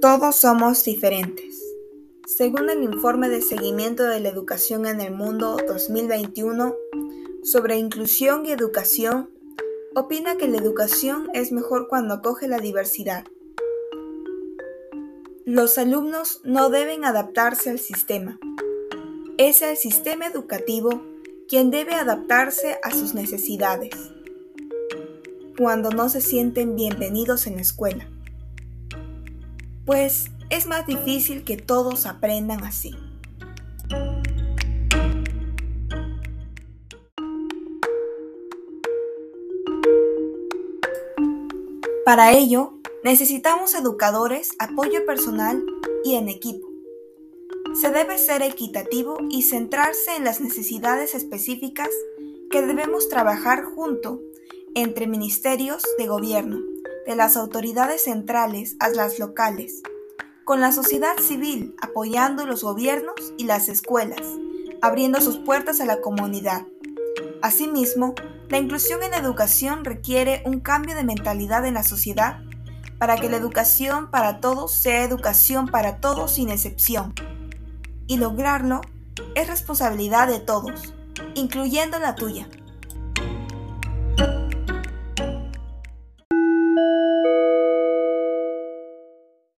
Todos somos diferentes. Según el informe de seguimiento de la educación en el mundo 2021 sobre inclusión y educación, opina que la educación es mejor cuando acoge la diversidad. Los alumnos no deben adaptarse al sistema. Es el sistema educativo quien debe adaptarse a sus necesidades cuando no se sienten bienvenidos en la escuela pues es más difícil que todos aprendan así. Para ello, necesitamos educadores, apoyo personal y en equipo. Se debe ser equitativo y centrarse en las necesidades específicas que debemos trabajar junto entre ministerios de gobierno, de las autoridades centrales a las locales, con la sociedad civil apoyando los gobiernos y las escuelas, abriendo sus puertas a la comunidad. Asimismo, la inclusión en educación requiere un cambio de mentalidad en la sociedad para que la educación para todos sea educación para todos sin excepción. Y lograrlo es responsabilidad de todos, incluyendo la tuya.